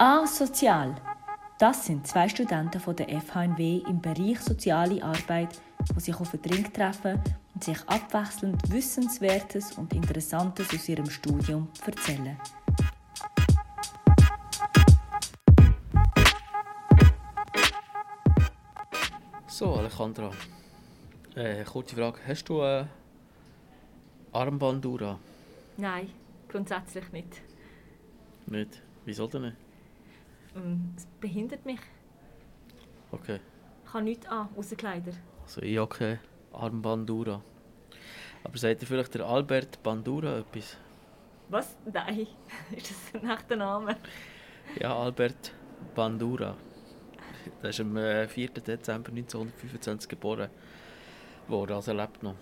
Asozial. Das sind zwei Studenten von der FHNW im Bereich Soziale Arbeit, die sich auf den Drink treffen und sich abwechselnd Wissenswertes und Interessantes aus ihrem Studium erzählen. So, Alejandra. Äh, kurze Frage. Hast du eine Armbanduhr? Nein, grundsätzlich nicht. Nicht? Wieso denn nicht? Ähm, Es behindert mich. Okay. Ich habe nichts an, außer Kleider. Also ich habe keine Armbandura. Aber sagt dir vielleicht der Albert Bandura etwas? Was? Nein. Ist das ein echter Name? Ja, Albert Bandura. Der ist am äh, 4. Dezember 1925 geboren worden, also er lebt noch.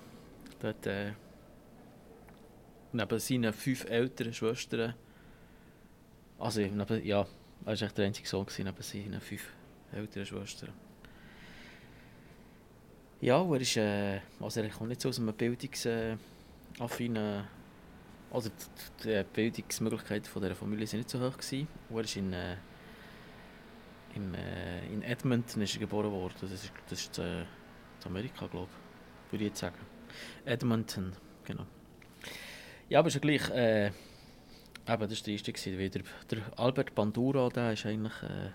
Der hat äh, neben seinen fünf älteren Schwestern, also neben, ja, er war der einzige Sohn gewesen, neben seinen fünf älteren Schwestern. Ja, er ist, äh, also er kommt nicht so aus einem bildungsaffinen, also die, die Bildungsmöglichkeiten von dieser Familie sind nicht so hoch gewesen. Er ist in, äh, im, äh, in Edmonton ist er geboren worden. Das ist, das ist äh, in Amerika, glaube ich, würde ich jetzt sagen. Edmonton, genau. Ja, aber ist ja gleich, äh, eben, das war der erste wieder. Der Albert Bandura, der ist eigentlich, äh,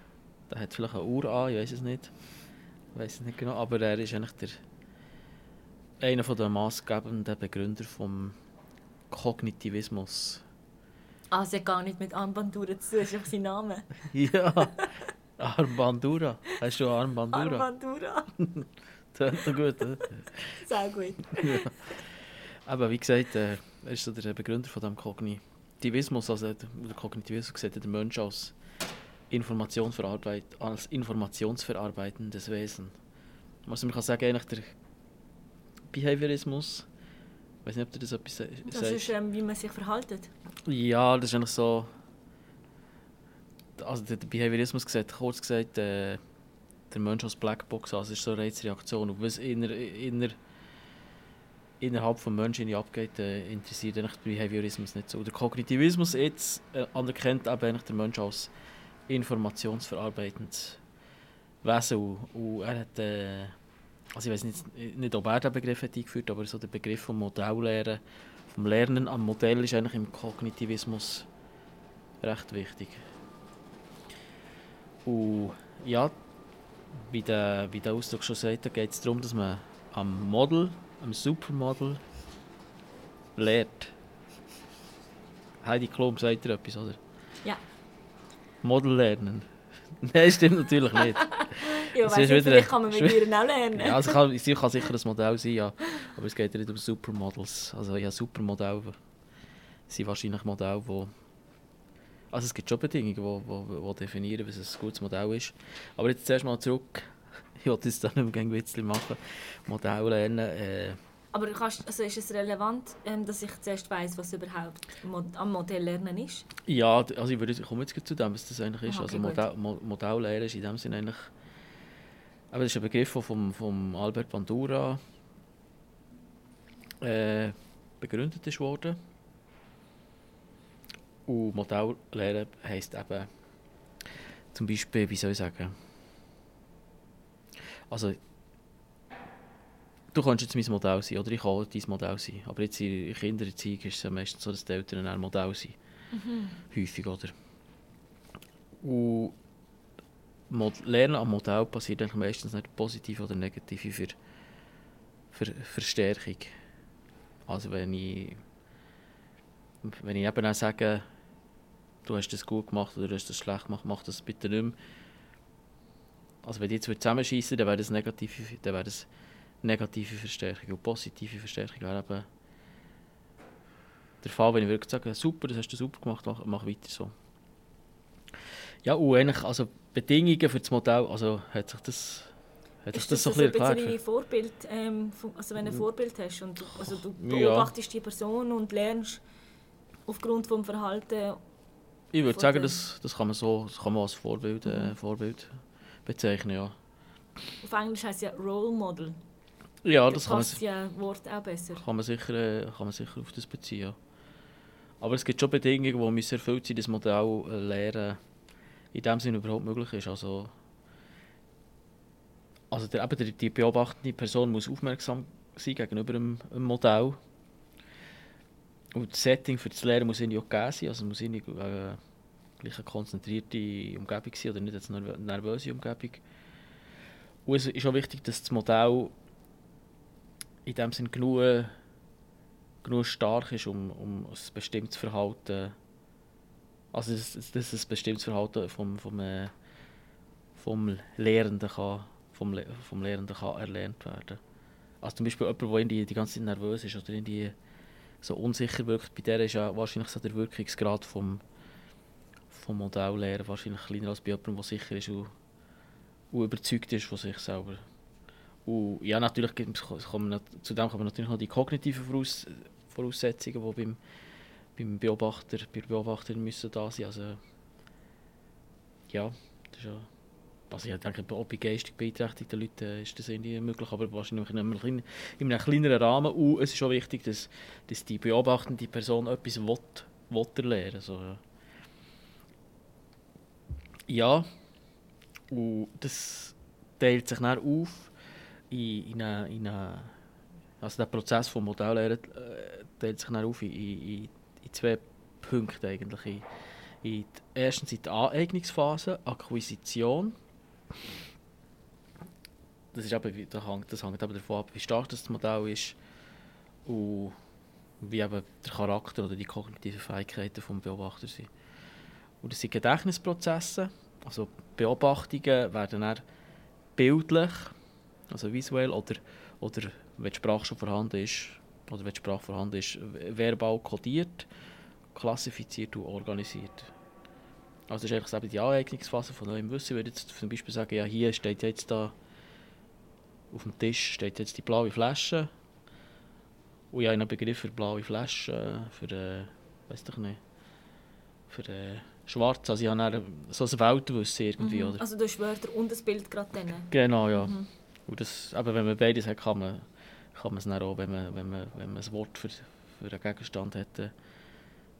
der hat vielleicht eine Uhr an, ich weiß es nicht. Ich weiß es nicht genau, aber er ist eigentlich der, einer der maßgebenden Begründer vom Kognitivismus. Ah, sie hat gar nicht mit Armbanduhren zu tun, das ist einfach sein Name. Ja, Armbandura. Hast du Armbandura? Armbandura. Ist doch gut, oder? Sehr gut. Aber wie gesagt, äh, er ist so der Begründer von dem Kognitivismus. Also der Kognitivismus sieht den Mensch als, Informationsverarbeit als informationsverarbeitendes Wesen. Also man kann sagen, eigentlich der Behaviorismus, ich weiß nicht, ob du das etwas Das sagst. ist, ähm, wie man sich verhaltet. Ja, das ist eigentlich so. Also der Behaviorismus sieht, kurz gesagt, äh, der Mensch als Blackbox, also es ist so eine Reizreaktion. Und was inner, inner, innerhalb des Menschen in abgeht, äh, interessiert eigentlich der Behaviorismus nicht so. Der Kognitivismus jetzt äh, anerkennt eben eigentlich den Mensch als informationsverarbeitendes Wesen. Und, und er hat, äh, also ich weiß nicht, nicht, ob er den Begriff hat eingeführt aber so der Begriff vom Modelllehre, vom Lernen am Modell ist eigentlich im Kognitivismus recht wichtig. Und ja, wie der, wie der Ausdruck schon sagt, geht es darum, dass man am Model, am Supermodel lehrt. Heidi Klum sagt dir etwas, oder? Ja. Model lernen. Nein, stimmt natürlich nicht. Ja, wieder- vielleicht kann man mit ihr auch lernen. Ja, also kann, sie kann sicher ein Modell sein, ja. aber es geht ja nicht um Supermodels. Also ja, Supermodelle sind wahrscheinlich Modelle, wo also es gibt schon Bedingungen, die definieren, was ein gutes Modell ist. Aber jetzt zuerst mal zurück. Ich wollte jetzt da nicht mehr Witzli machen. Modell lernen. Äh, Aber kannst, also ist es relevant, ähm, dass ich zuerst weiss, was überhaupt am Modell lernen ist? ja, also ich, würde, ich komme jetzt zu dem, was das eigentlich ist. Also okay, gut. Modell, Mo Modelllehre ist in dem Sinne eigentlich... Aber das ist ein Begriff, der vom, vom Albert Bandura äh, begründet ist worden. Und Modelllehre heisst eben zum Beispiel, wie soll ich sagen, also du kannst jetzt mein Modell sein oder ich kann dein Modell sein, aber jetzt in in Kindererziehung ist es ja meistens so, dass die Eltern ein Modell sind, häufig, oder? Und Lernen am Modell passiert eigentlich meistens nicht positiv oder negativ für, für Verstärkung. Also wenn ich, wenn ich eben auch sage, du hast das gut gemacht oder du hast das schlecht gemacht, mach das bitte nicht mehr. Also wenn die jetzt zusammenschießen, dann wäre das negative, dann wäre das negative Verstärkung. Und positive Verstärkung wäre eben der Fall, wenn ich wirklich sage, super, das hast du super gemacht, mach, mach weiter so. Ja, und eigentlich, also Bedingungen für das Modell, also hat sich das, hat Ist das so das ein ein bisschen erklärt? Vorbild, ähm, also wenn du ein Vorbild hast und du, also du Ja. beobachtest die Person und lernst aufgrund vom Verhalten Ich würde sagen, das, das kann man so das kann man als Vorbild, äh, Mhm. Vorbild bezeichnen, ja. Auf Englisch heißt es ja Role Model. Ja, Da das kann man, ja Wort auch besser. kann man, sicher, äh, kann man sicher auf das beziehen. Ja. Aber es gibt schon Bedingungen, die müssen erfüllt sein, das Modell äh, lernen in dem Sinne überhaupt möglich ist. Also, also der, eben die beobachtende Person muss aufmerksam sein gegenüber einem, einem Modell. Und das Setting für das Lernen muss irgendwie auch gegeben sein. Also muss irgendwie äh, gleich eine konzentrierte Umgebung sein oder nicht eine nervöse Umgebung. Und es ist auch wichtig, dass das Modell in dem Sinne genug, genug stark ist, um, um ein bestimmtes Verhalten also dass, dass ein bestimmtes Verhalten vom, vom, äh, vom Lehrenden kann, vom, vom Lehrenden kann erlernt werden. Also zum Beispiel jemand, der irgendwie die ganze Zeit nervös ist oder irgendwie so unsicher wirkt, bei der ist ja wahrscheinlich so der Wirkungsgrad vom, vom Modelllehrer wahrscheinlich kleiner als bei jemandem, der sicher ist und, und überzeugt ist von sich selber. Und ja, natürlich kommen, zu dem kommen natürlich noch die kognitiven Voraus Voraussetzungen, die beim, beim Beobachter, bei Beobachterin müssen da sein. Also, ja, das ist ja, also ich denke, auch bei geistig beeinträchtigten Leuten ist das irgendwie möglich, aber wahrscheinlich in einem, in einem kleineren Rahmen. Und es ist auch wichtig, dass, dass die beobachtende Person etwas will, will erlernen also, Ja, und das teilt sich dann auf in, in, eine, in eine, also der Prozess vom Modelllehren äh, teilt sich dann auf in, in, in zwei Punkte eigentlich. In, in die, erstens in die Aneignungsphase, Akquisition. Das, ist eben, das, hängt, das hängt eben davon ab, wie stark das Modell ist und wie eben der Charakter oder die kognitiven Fähigkeiten des Beobachters sind. Und das sind Gedächtnisprozesse, also Beobachtungen werden dann bildlich also visuell, oder, oder wenn die Sprache schon vorhanden ist, oder wenn die Sprache vorhanden ist, verbal kodiert, klassifiziert und organisiert. Also das ist eigentlich die Aneignungsphase von neuem Wissen. Ich würde jetzt zum Beispiel sagen, ja, hier steht jetzt da auf dem Tisch steht jetzt die blaue Flasche. Und ich habe einen Begriff für blaue Flasche, für, äh, weiß doch nicht, für äh, schwarz. Also ich habe so ein Weltwissen irgendwie. Mhm. Oder? Also du hast Wörter und das Bild gerade dann? Genau, ja. Mhm. Und das, aber wenn man beides hat, kann man, kann man es dann auch, wenn man, wenn man, wenn man ein Wort für, für einen Gegenstand hat, dann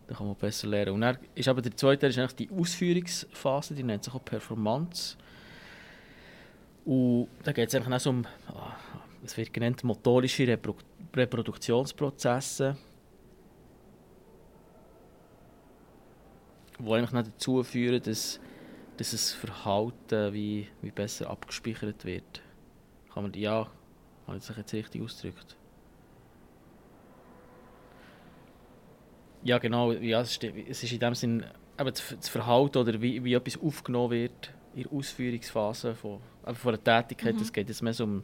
kann man besser lernen. Und dann ist aber der zweite ist eigentlich die Ausführungsphase, die nennt sich auch Performance. Und da geht es eigentlich auch um, ah, es wird genannt, motorische Repro Reproduktionsprozesse, die eigentlich dazu führen, dass, dass das Verhalten wie, wie besser abgespeichert wird. Kann man, ja, habe ich das jetzt richtig ausgedrückt? Ja, genau. Ja, es, ist, es ist in dem Sinn eben das Verhalten oder wie, wie etwas aufgenommen wird in der Ausführungsphase von, von einer Tätigkeit. Es mhm. geht jetzt mehr so um,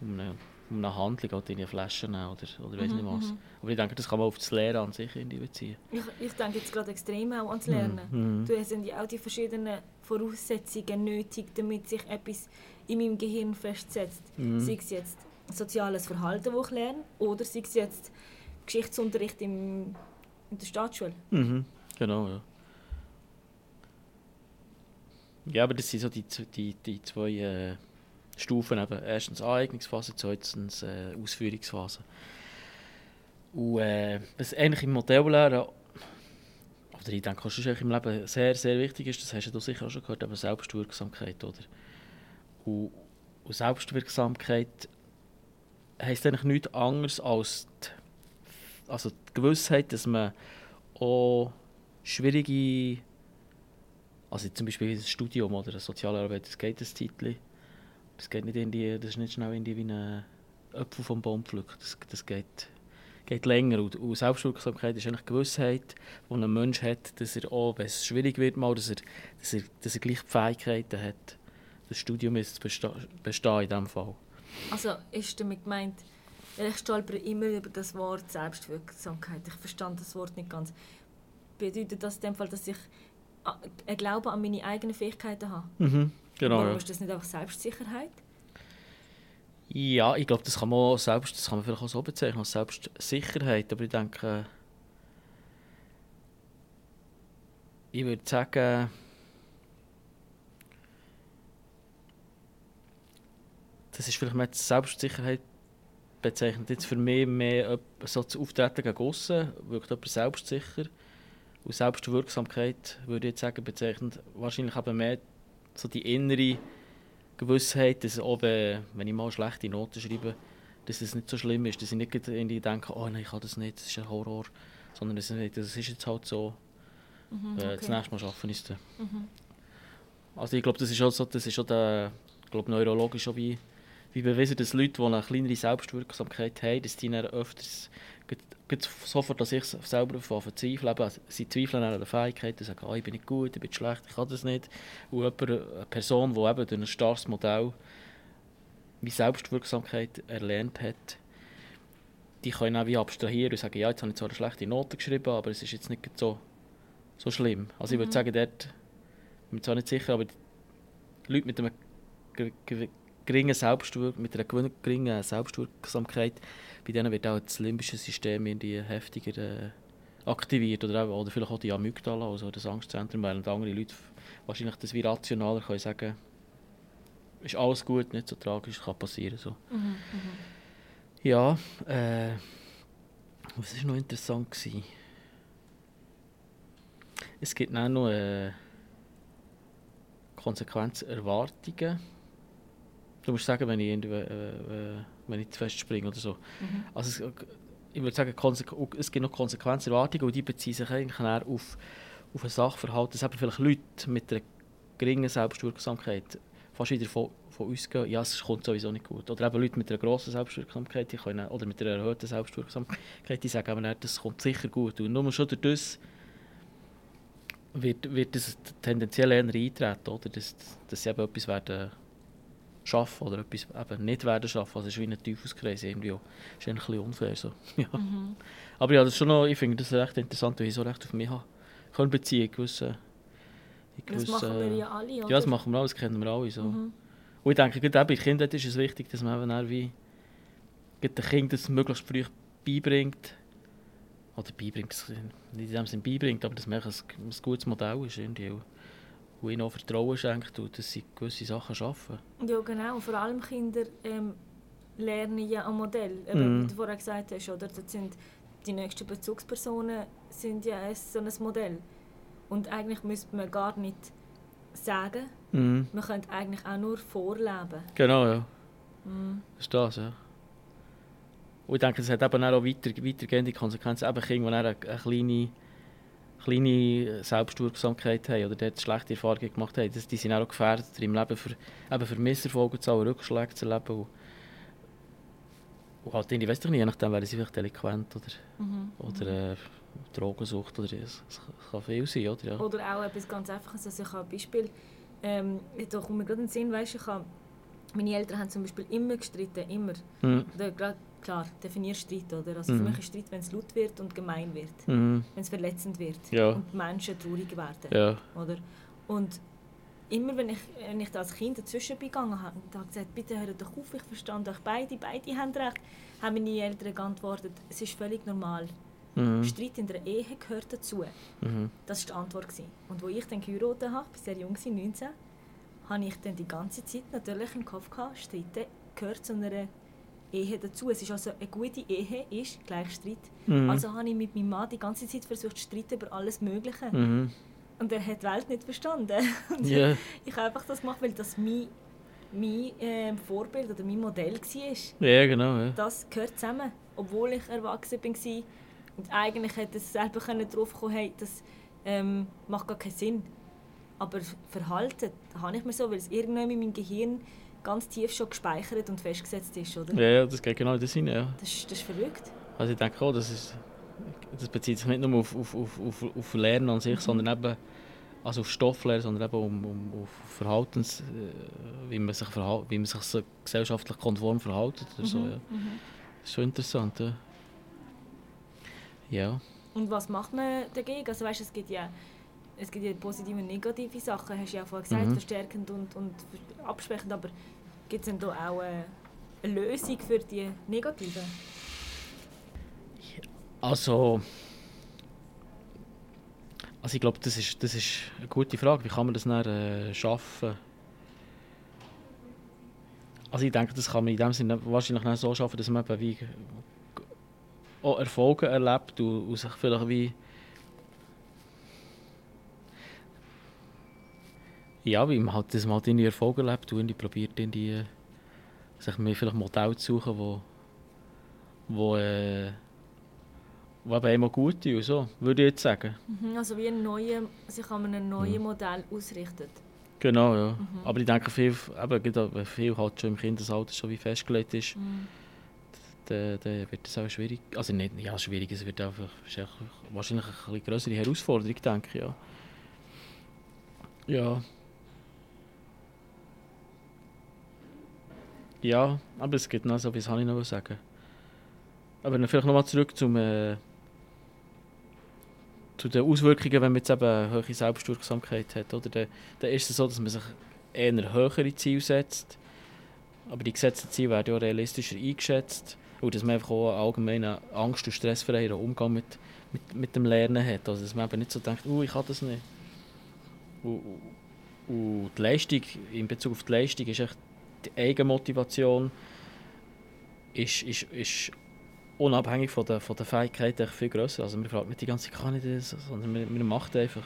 um, eine, um eine Handlung, halt in Flaschen oder, oder mhm, weiß nicht was. Mhm. Aber ich denke, das kann man auf das Lernen an sich beziehen. Ich, ich denke jetzt gerade extrem auch ans Lernen. Mhm. Du hast ja auch die verschiedenen Voraussetzungen nötig, damit sich etwas in meinem Gehirn festsetzt. Mhm. Sei es jetzt soziales Verhalten, das ich lerne, oder sei es jetzt Geschichtsunterricht im, in der Staatsschule. Mhm. Genau, ja. Ja, aber das sind so die, die, die zwei äh, Stufen. Eben. Erstens Aneignungsphase, zweitens äh, Ausführungsphase. Und äh, was eigentlich im Modelllehren, oder ich denke, was im Leben sehr, sehr wichtig ist, das hast du sicher auch schon gehört, aber Selbstwirksamkeit. Oder? Und, und Selbstwirksamkeit heisst eigentlich nichts anderes als die, also die Gewissheit, dass man auch schwierige, also zum Beispiel ein Studium oder eine soziale Arbeit, das geht ein Zeitchen. Das geht nicht in die, das ist nicht schnell in die, wie ein Apfel vom Baum pflückt. Das, das geht, geht länger. Und, und Selbstwirksamkeit ist eigentlich die Gewissheit, die ein Mensch hat, dass er auch, wenn es schwierig wird, mal, dass er, dass er, dass er gleich Fähigkeiten hat das Studium ist bestehen in diesem Fall. Also ist damit gemeint, ich stolpere immer über das Wort Selbstwirksamkeit. Ich verstand das Wort nicht ganz. Bedeutet das in dem Fall, dass ich einen Glauben an meine eigenen Fähigkeiten habe? Mhm, genau. Warum ist das nicht einfach Selbstsicherheit? Ja, ich glaube, das kann man selbst, das kann man vielleicht auch so bezeichnen als Selbstsicherheit. Aber ich denke, ich würde sagen, das ist vielleicht mehr Selbstsicherheit bezeichnet jetzt für mich mehr so das Auftreten gegen aussen, wirkt jemand selbstsicher. Und Selbstwirksamkeit, würde ich jetzt sagen, bezeichnet wahrscheinlich eben mehr so die innere Gewissheit, dass auch wenn ich mal schlechte Noten schreibe, dass es nicht so schlimm ist, dass ich nicht irgendwie denke, oh nein, ich kann das nicht, das ist ein Horror, sondern das ist, das ist jetzt halt so, mhm, äh, okay. das nächste Mal schaffen ist mhm. Also ich glaube, das ist auch so, das ist auch der, glaube, neurologisch auch wie, wie bewiesen, dass Leute, die eine kleinere Selbstwirksamkeit haben, dass die dann öfters sofort an sich selber verzweifeln. Eben, sie zweifeln an der Fähigkeit, sagen, oh, ich bin nicht gut, ich bin schlecht, ich kann das nicht. Und jemand, eine Person, die eben durch ein starres Modell wie Selbstwirksamkeit erlernt hat, die können auch wie abstrahieren und sagen, ja, jetzt habe ich zwar eine schlechte Note geschrieben, aber es ist jetzt nicht so, so schlimm. Also ich würde mhm. sagen, dort, ich bin zwar nicht sicher, aber die Leute mit einem geringen Selbstwirk mit einer geringen Selbstwirksamkeit, bei denen wird auch das limbische System irgendwie heftiger äh, aktiviert oder, auch, oder vielleicht auch die Amygdala, also das Angstzentrum, weil andere Leute wahrscheinlich das wie rationaler können sagen, ist alles gut, nicht so tragisch, kann passieren. So. Mhm, mhm. Ja, äh, was war noch interessant? Gewesen? Es gibt auch noch äh, Konsequenzerwartungen. Du musst sagen, wenn ich, äh, äh, wenn ich zu fest springe oder so. Mhm. Also es, ich würde sagen, es gibt noch Konsequenzerwartungen und die beziehen sich eigentlich auf, auf ein Sachverhalten, dass eben vielleicht Leute mit einer geringen Selbstwirksamkeit fast wieder von, von uns gehen, ja, es kommt sowieso nicht gut. Oder eben Leute mit einer grossen Selbstwirksamkeit, die können, oder mit einer erhöhten Selbstwirksamkeit, die sagen aber das kommt sicher gut. Und nur schon durch das wird, wird das tendenziell eher eintreten, oder? Dass, dass sie eben etwas werden schaffen oder etwas eben nicht werden schaffen. Also es ist wie ein Teufelskreis irgendwie auch. Das ist ein bisschen unfair so. ja. Mhm. Aber ja, das ist schon noch, ich finde das recht interessant, weil ich so recht auf mich habe. Ich beziehen gewisse das machen wir ja alle, oder? Ja, das machen wir alle, das kennen wir alle so. Mhm. Und ich denke, gerade bei Kindern ist es wichtig, dass man eben wie den Kindern das möglichst früh beibringt. Oder beibringt, nicht in dem Sinne beibringt, aber dass man ein, ein gutes Modell ist. Irgendwie. Und ihnen auch Vertrauen schenkt und dass sie gewisse Sachen schaffen. Ja, genau. Vor allem Kinder ähm, lernen ja am Modell. Eben, mm. Wie du vorher gesagt hast, oder? Das sind die nächsten Bezugspersonen sind ja so ein Modell. Und eigentlich müsste man gar nicht sagen, mhm. man könnte eigentlich auch nur vorleben. Genau, ja. Mhm. Das ist das, ja. Und ich denke, es hat eben auch weiter, weitergehende Konsequenzen. Eben Kinder, die eine, eine kleine, kleine Selbstwirksamkeit haben oder dort schlechte Erfahrungen gemacht haben, die sind auch gefährdet, im Leben für, eben für Misserfolge zu haben, Rückschläge zu erleben. Und, und halt, ich weiß doch nicht, je nachdem wären sie vielleicht delinquent oder, mhm. oder äh, Drogensucht oder es, es kann viel sein, oder? Ja. Oder auch etwas ganz Einfaches, also ich habe ein Beispiel, ähm, da kommt mir gerade in den Sinn, weißt, ich habe, meine Eltern haben zum Beispiel immer gestritten, immer. Mhm. Oder, klar, definier Streit, oder? Also mhm. für mich ist Streit, wenn es laut wird und gemein wird, mhm. wenn es verletzend wird ja. und Menschen traurig werden, ja. oder? Und immer wenn ich, wenn ich als Kind dazwischen gegangen habe und habe gesagt, bitte hört doch auf, ich verstand euch beide, beide haben recht, haben meine Eltern geantwortet, es ist völlig normal. Mhm. Streit in der Ehe gehört dazu. Mhm. Das war die Antwort. Und als ich dann geheiratet habe, bis sehr jung war, 19, habe ich dann die ganze Zeit natürlich im Kopf gehabt, Streiten gehört zu einer Ehe dazu. Es ist also eine gute Ehe ist gleich Streit. Mhm. Also habe ich mit meinem Mann die ganze Zeit versucht zu streiten über alles Mögliche. Mhm. Und er hat die Welt nicht verstanden. yeah. Ich habe einfach das gemacht, weil das mein, mein äh, Vorbild oder mein Modell war. Ja, genau. Ja. Das gehört zusammen. Obwohl ich erwachsen war, und eigentlich hätte es selber darauf kommen hey, das ähm, macht gar keinen Sinn. Aber Verhalten habe ich mir so, weil es irgendwann in meinem Gehirn ganz tief schon gespeichert und festgesetzt ist, oder? Ja, ja das geht genau in den Sinn, ja. Das, das ist verrückt. Also ich denke auch, das, ist, das bezieht sich nicht nur auf, auf, auf, auf, Lernen an sich, mhm. sondern eben also auf Stofflehre, sondern eben um, um auf Verhaltens, äh, wie man sich, verhal wie man sich so gesellschaftlich konform verhält. Oder so, mhm. ja. Mhm. Das ist schon interessant, ja. Ja. Und was macht man dagegen? Also weißt, es gibt ja es gibt ja positive und negative Sachen, hast du ja vorhin gesagt, mhm. verstärkend und, und abschwächend, aber gibt es denn da auch eine, eine Lösung für die negativen? Also, also ich glaube, das ist, das ist eine gute Frage. Wie kann man das dann äh, schaffen? Also ich denke, das kann man in dem Sinne wahrscheinlich so schaffen, dass man eben wie auch Erfolge erlebt und, und sich vielleicht wie Ja, weil man halt, dass man halt irgendwie Erfolg erlebt und irgendwie probiert, irgendwie, sich mir vielleicht Modelle zu suchen, wo, wo, äh, wo eben immer gut tun, so, würde ich jetzt sagen. Mhm, also wie ein neuer, sich an einem neuen Modell ausrichtet. Genau, ja. Aber ich denke, viel, eben, viel halt schon im Kindesalter schon wie festgelegt ist, Mhm. dann, dann wird das auch schwierig. Also nicht, ja, schwierig, es wird einfach, es ist wahrscheinlich eine größere Herausforderung, denke ich, ja. Ja. Ja, aber es gibt noch so, wie soll ich noch sagen? Aber vielleicht nochmal zurück zum, äh, zu den Auswirkungen, wenn man jetzt eben eine hohe Selbstwirksamkeit hat. Oder? Dann, dann ist es so, dass man sich eher höhere Ziele setzt. Aber die gesetzten Ziele werden ja realistischer eingeschätzt. Und dass man einfach auch einen allgemeinen Angst- und stressfreieren Umgang mit, mit, mit dem Lernen hat. Also dass man eben nicht so denkt, oh, ich kann das nicht. Und- und die Leistung, in Bezug auf die Leistung, ist echt die Eigenmotivation ist, ist, ist unabhängig von der, von der Fähigkeit viel grösser. Also man fragt nicht die ganze Zeit, kann ich das? Sondern man, man macht einfach.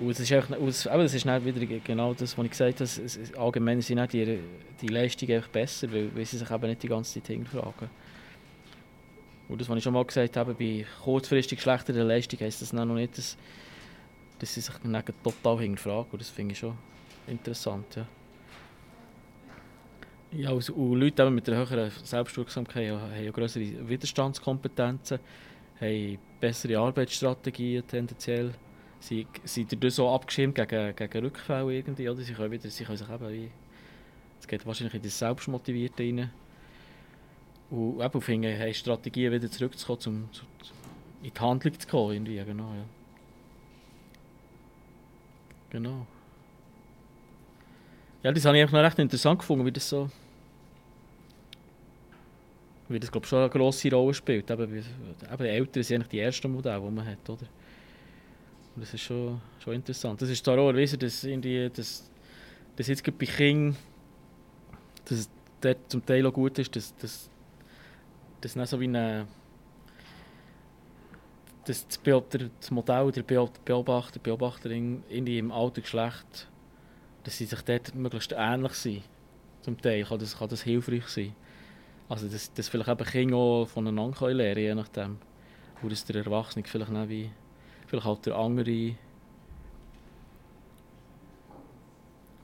Und es ist, einfach, aber es ist nicht wieder genau das, was ich gesagt habe. Es, es, allgemein sind auch die, die Leistungen einfach besser, weil, weil sie sich eben nicht die ganze Zeit hinterfragen. Und das, was ich schon mal gesagt habe, bei kurzfristig schlechteren Leistungen heisst das noch nicht, dass, dass sie sich total hinterfragen. Und das finde ich schon interessant. Ja. Ja, und, und Leute mit einer höheren Selbstwirksamkeit haben ja größere Widerstandskompetenzen, haben bessere Arbeitsstrategien tendenziell, sie sind dadurch so abgeschirmt gegen, gegen Rückfälle irgendwie, oder? Sie können, wieder, sie können sich eben wie, es geht wahrscheinlich in das Selbstmotivierte rein. Und eben finden, haben Strategien wieder zurückzukommen, zum, zu, in die Handlung zu kommen, irgendwie, genau, ja. Genau. Ja, das habe ich noch recht interessant gefunden, wie das so. Wie das, glaube ich, schon eine grosse Rolle spielt. Eben, eben Eltern sind eigentlich die ersten Modelle, die man hat, oder? Und das ist schon, schon interessant. Das ist zwar auch erwiesen, dass, dass, dass jetzt bei Kindern dass es zum Teil auch gut ist, dass, dass, dass nicht so wie eine dass das, Modell der Beo- Beobachter, Beobachterin irgendwie im alten Geschlecht dass sie sich dort möglichst ähnlich sind. Zum Teil kann das, kann das hilfreich sein. Also dass, dass vielleicht eben Kinder auch voneinander können lernen je nachdem. Und dass der Erwachsene vielleicht nicht wie, vielleicht halt der andere, wie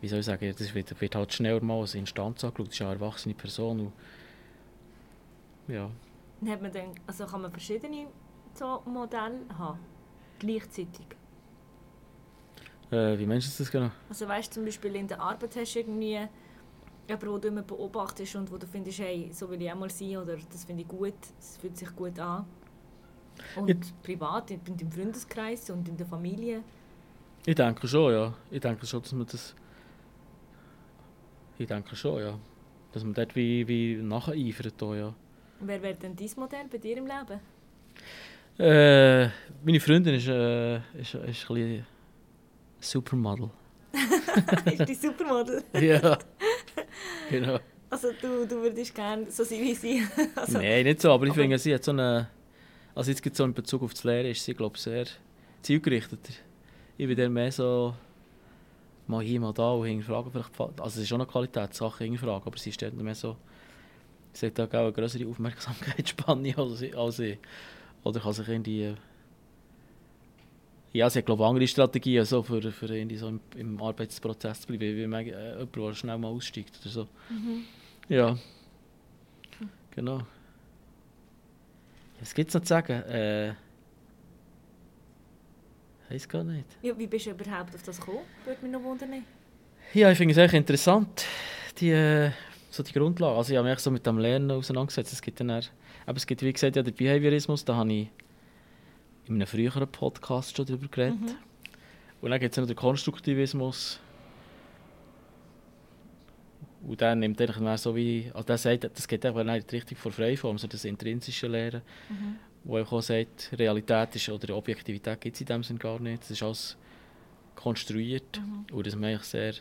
soll ich sagen, das wird, wird halt schneller mal als Instanz angeschaut, das ist eine erwachsene Person. Und, ja. Hat man dann, also kann man verschiedene so Modelle haben, gleichzeitig. Äh, wie meinst du das genau? Also weißt du, zum Beispiel in der Arbeit hast du irgendwie jemanden, den du immer beobachtest und wo du findest, hey, so will ich auch mal sein oder das finde ich gut, es fühlt sich gut an. Und Jetzt- privat, in deinem Freundeskreis und in der Familie. Ich denke schon, ja. Ich denke schon, dass man das. Ich denke schon, ja. Dass man dort wie, wie nacheifert, ja. Wer wäre denn dein Modell bei dir im Leben? Äh, meine Freundin ist, äh, ist, ist ein bisschen Supermodel. ist die Supermodel? ja. genau. Also du, du würdest gerne so sein wie sie. also, Nein, nicht so, aber ich aber- finde, sie hat so eine. Also jetzt gibt so in Bezug auf das Lehren ist sie, glaube ich, sehr zielgerichteter. Ich bin dann mehr so. Mal hier, mal da und hinterfragen. Vielleicht, also es ist schon eine Qualitätssache, hinterfragen, aber sie ist dann mehr so. Sie hat auch eine größere Aufmerksamkeitsspanne als ich. Als ich. Oder kann sich irgendwie. Ja, sie hat, glaube ich, andere Strategien so für, für irgendwie so im, im Arbeitsprozess zu bleiben, wie man, äh, jemand, der schnell mal aussteigt oder so. mhm. Ja. Genau. Was gibt es noch zu sagen? Äh. Weiß gar nicht. ja, wie bist du überhaupt auf das gekommen? Würde mich noch wundern. Ja, ich finde es echt interessant, die, äh, so die Grundlage. Also ich habe mich so mit dem Lernen auseinandergesetzt. Es gibt dann eher, aber es gibt, wie gesagt, ja, den Behaviorismus, da habe ich in einem früheren Podcast schon darüber geredet. Mhm. Und dann gibt es noch den Konstruktivismus. Und der nimmt eigentlich mehr so wie, also der sagt, das geht einfach nicht in die Richtung von Freiform, so das intrinsische Lehren, Mhm. wo auch sagt, Realität ist, oder Objektivität gibt es in dem Sinn gar nicht. Das ist alles konstruiert. Mhm. Und dass man eigentlich sehr,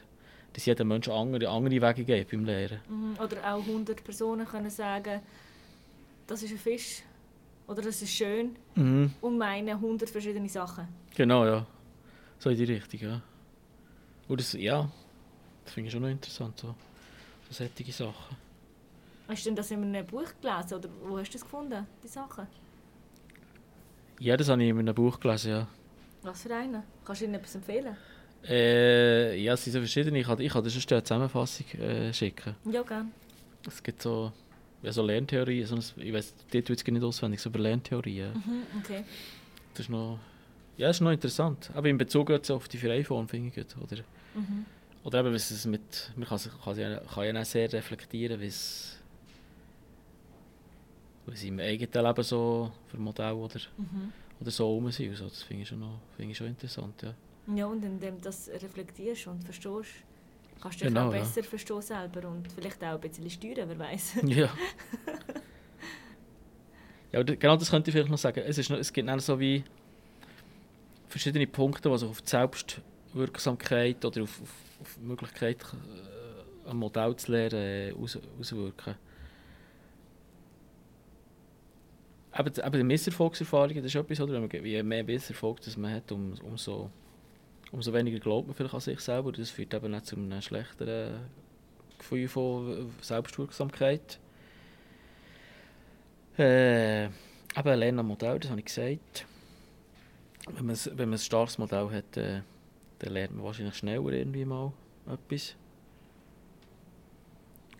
dass jeder Mensch andere, andere Wege geht beim Lehren. Mhm. Oder auch 100 Personen können sagen, das ist ein Fisch oder das ist schön Mhm. und meinen 100 verschiedene Sachen. Genau, ja. So in die Richtung, ja. Und das, ja, das finde ich schon noch interessant, so, so solche Sachen. Hast du denn das in einem Buch gelesen oder wo hast du das gefunden, die Sachen? Ja, das habe ich in einem Buch gelesen, ja. Was für einen? Kannst du ihnen etwas empfehlen? Äh, ja, es sind so verschiedene. Ich kann, ich kann dir sonst eine Zusammenfassung äh, schicken. Ja, gerne. Es gibt so, ja, so Lerntheorien, so ein, ich weiß, die es nicht auswendig, so über Lerntheorien. Mhm, okay. Das ist noch, ja, das ist noch interessant. Aber in Bezug jetzt auf die Freiform, finde ich gut. Oder, Mhm. oder eben, was es mit, man kann, kann, ja, kann ja auch sehr reflektieren, wie es, was im eigenen Leben so für Modelle oder, Mhm. oder so rum sind. und So. Das finde ich, schon noch- finde ich schon interessant, ja. Ja, und indem du das reflektierst und verstehst, kannst du dich Genau, auch ja. besser verstehen selber und vielleicht auch ein bisschen steuern, wer weiß. Ja. ja, genau das könnte ich vielleicht noch sagen. Es, ist noch, es gibt dann so wie verschiedene Punkte, die sich auf die Selbstwirksamkeit oder auf, auf, auf die Möglichkeit, äh, ein Modell zu lernen, äh, aus, auswirken. Aber, die- aber die Misserfolgserfahrungen, das ist etwas, oder? Je mehr Misserfolg das man hat, um, umso, umso weniger glaubt man vielleicht an sich selber. Das führt eben auch zu einem schlechteren Gefühl von Selbstwirksamkeit. Äh, eben ein Lernmodell, das habe ich gesagt. Wenn man, wenn man ein starkes Modell hat, äh, dann lernt man wahrscheinlich schneller irgendwie mal etwas.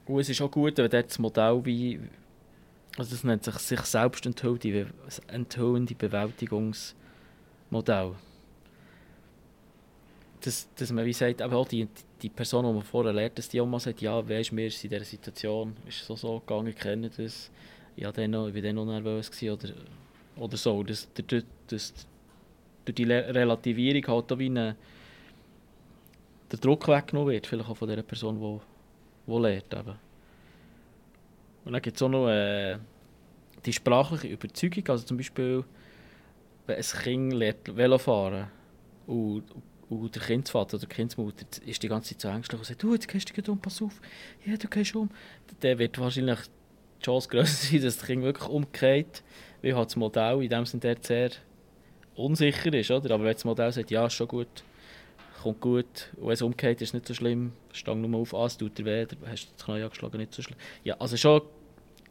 Und es ist auch gut, wenn dort das Modell wie, also das nennt sich sich selbst enthüllende, enthüllende Bewältigungsmodell. Dass, dass man wie sagt, aber auch die, die Person, die man vorher lernt, dass die auch mal sagt, ja, weisst mir ist in dieser Situation, ist so so gegangen, ich kenne das, ja, dann noch, ich war dann noch nervös oder, oder so. Das, das, durch die Relativierung halt auch wie eine, der Druck weggenommen wird, vielleicht auch von der Person, die, die lernt. Eben. Und dann gibt es auch noch äh, die sprachliche Überzeugung, also zum Beispiel, wenn ein Kind lernt Velofahren und, und der Kindsvater oder die Kindsmutter ist die ganze Zeit so ängstlich und sagt, du, jetzt gehst du gleich um, pass auf, ja, du gehst um. Dann wird wahrscheinlich die Chance grösser sein, dass das Kind wirklich umgeht, weil halt das Modell in dem Sinne sehr unsicher ist, oder? Aber wenn das Modell sagt, ja, ist schon gut, kommt gut, und wenn es umgeht, ist nicht so schlimm, stang nur mal auf, ah, es tut dir weh, dann hast du das Knie angeschlagen, nicht so schlimm. Ja, also schon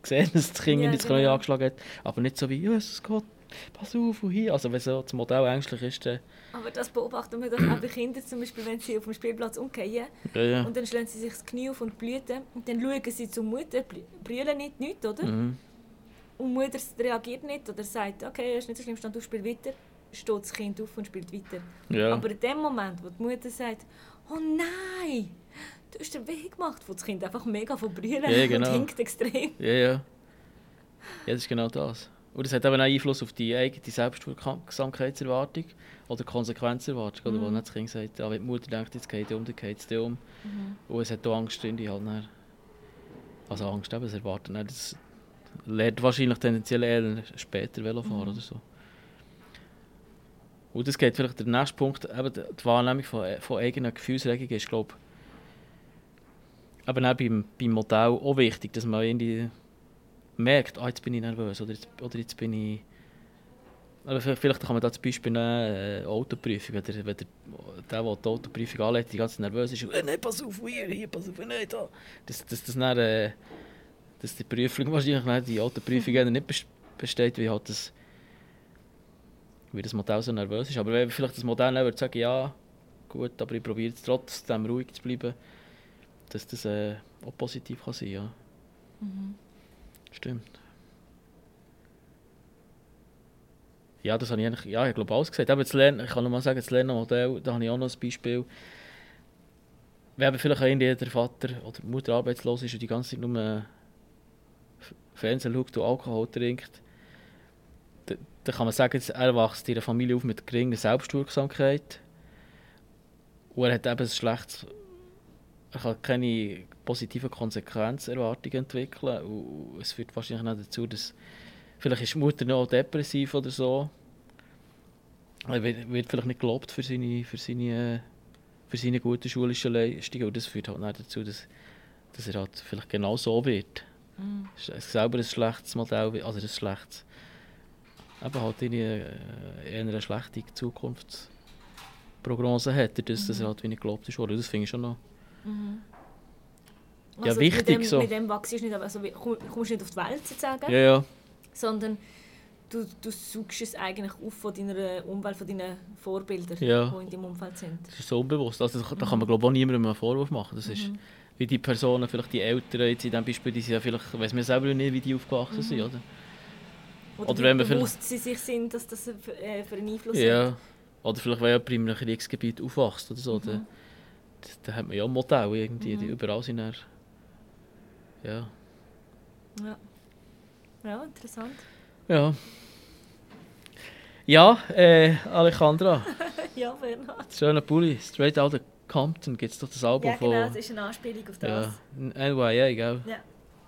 gesehen, dass das Kind Ja, das Knie genau. angeschlagen hat, aber nicht so wie, ja, es geht, pass auf, und hier. Also wenn so das Modell ängstlich ist, dann... Aber das beobachten wir doch auch bei Kindern, zum Beispiel, wenn sie auf dem Spielplatz umgehen Ja, ja. und dann schlagen sie sich das Knie auf und blüten und dann schauen sie zur Mutter, br- brüllen nicht, nichts, oder? Mhm. Und die Mutter reagiert nicht oder sagt, okay, ist nicht so schlimm, stand auf, spiel weiter, steht das Kind auf und spielt weiter. Ja. Aber in dem Moment, wo die Mutter sagt, oh nein, du hast dir weh gemacht, wo das Kind einfach mega von brüllen Ja, genau. und hinkt extrem. Ja, ja. Ja, das ist genau das. Und das hat eben auch Einfluss auf die eigene Selbstwirksamkeitserwartung oder Konsequenzerwartung. Oder wo Mhm. das Kind sagt, ja, wenn die Mutter denkt, jetzt geht es um, dann geht es um. Und es hat auch Angst drin, die halt dann, Also Angst eben, es erwartet nicht. Das lernt wahrscheinlich tendenziell eher später Velofahren Mhm. oder so. Und das geht vielleicht der nächste Punkt, eben die die Wahrnehmung von, von eigenen Gefühlsregungen ist, glaube ich, eben auch beim, beim Modell auch wichtig, dass man irgendwie merkt, ah, jetzt bin ich nervös oder jetzt, oder jetzt bin ich... Vielleicht kann man da zum Beispiel nehmen, äh, Autoprüfung, wenn der, wenn der, der, der die Autoprüfung anlegt, die ganz nervös ist, äh, nein, pass auf, hier, hier, pass auf, nein, da. Dass, das dann, äh, dass die Prüfung wahrscheinlich nicht, die Autoprüfung eher nicht bes- besteht, wie halt das, wie das Modell so nervös ist. Aber wenn vielleicht das Modell dann würde sagen, ja, gut, aber ich probiere jetzt trotzdem ruhig zu bleiben, dass das äh, auch positiv kann sein, ja. Mhm. Stimmt. Ja, das habe ich eigentlich, ja, ich glaube alles gesagt. Aber Lernen, ich kann noch mal sagen, das Lernmodell, da habe ich auch noch ein Beispiel. Wenn vielleicht irgendwie der Vater oder Mutter arbeitslos ist und die ganze Zeit nur Fernsehen schaut und Alkohol trinkt, da- dann kann man sagen, er wächst in einer Familie auf mit geringer Selbstwirksamkeit. Und er hat eben ein schlechtes er kann keine positiven Konsequenzerwartungen entwickeln und es führt wahrscheinlich auch dazu, dass vielleicht ist die Mutter noch depressiv oder so. Er wird, wird vielleicht nicht gelobt für seine, für seine, für seine guten schulischen Leistungen und das führt halt dann dazu, dass, dass er halt vielleicht genau so wird. Mhm. Es ist selber ein schlechtes Modell, also ein schlechtes, eben halt in eine, eher eine schlechte Zukunft, Prognose hat, dass das halt wie nicht gelobt ist. Das finde ich schon noch... Ja, Also wichtig mit dem, so. Mit dem wachst du nicht, also kommst nicht auf die Welt sozusagen, Ja, ja. sondern du, du suchst es eigentlich auf von deiner Umwelt, von deinen Vorbildern, Ja. die in deinem Umfeld sind. Das ist so unbewusst. Also, da da kann man glaube ich auch niemandem einen Vorwurf machen. Das ist wie die Personen, vielleicht die Eltern jetzt in diesem Beispiel, die sind ja vielleicht, weiss man selber nicht, wie die aufgewachsen sind, oder? Oder, Oder wie wenn man bewusst sie sich sind, dass das für, äh, für einen Einfluss Ja. hat. Oder vielleicht, wenn jemand in einem Kriegsgebiet aufwachst oder so, dann, dann hat man ja Modelle irgendwie, die überall sind dann, ja. Ja. ja, interessant. Ja. Ja, äh, Alejandra, ja, Bernhard. schöner Pulli, Straight Outta Compton gibt es doch das Album Ja, genau, von... das ist eine Anspielung auf das. Ja, NYA, gell? Ja.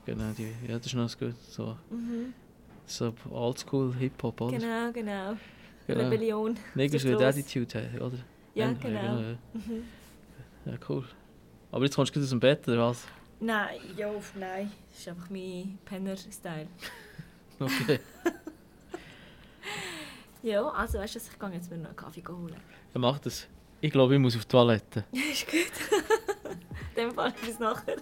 Genau, die, ja, das ist noch gut. So, Mhm. so Oldschool Hip-Hop, oder? Genau, genau. Genau. Rebellion. With Strasse. Attitude oder? Ja, Ja, genau. ja. Ja, cool. Aber jetzt kommst du gerade aus dem Bett, oder was? Nein, ja, nein. Das ist einfach mein Penner-Style. Okay. Ja, also weißt du, ich gehe jetzt mir noch einen Kaffee holen. ja, mach das. Ich glaube, ich muss auf die Toilette. ist gut. In dem Fall bis nachher.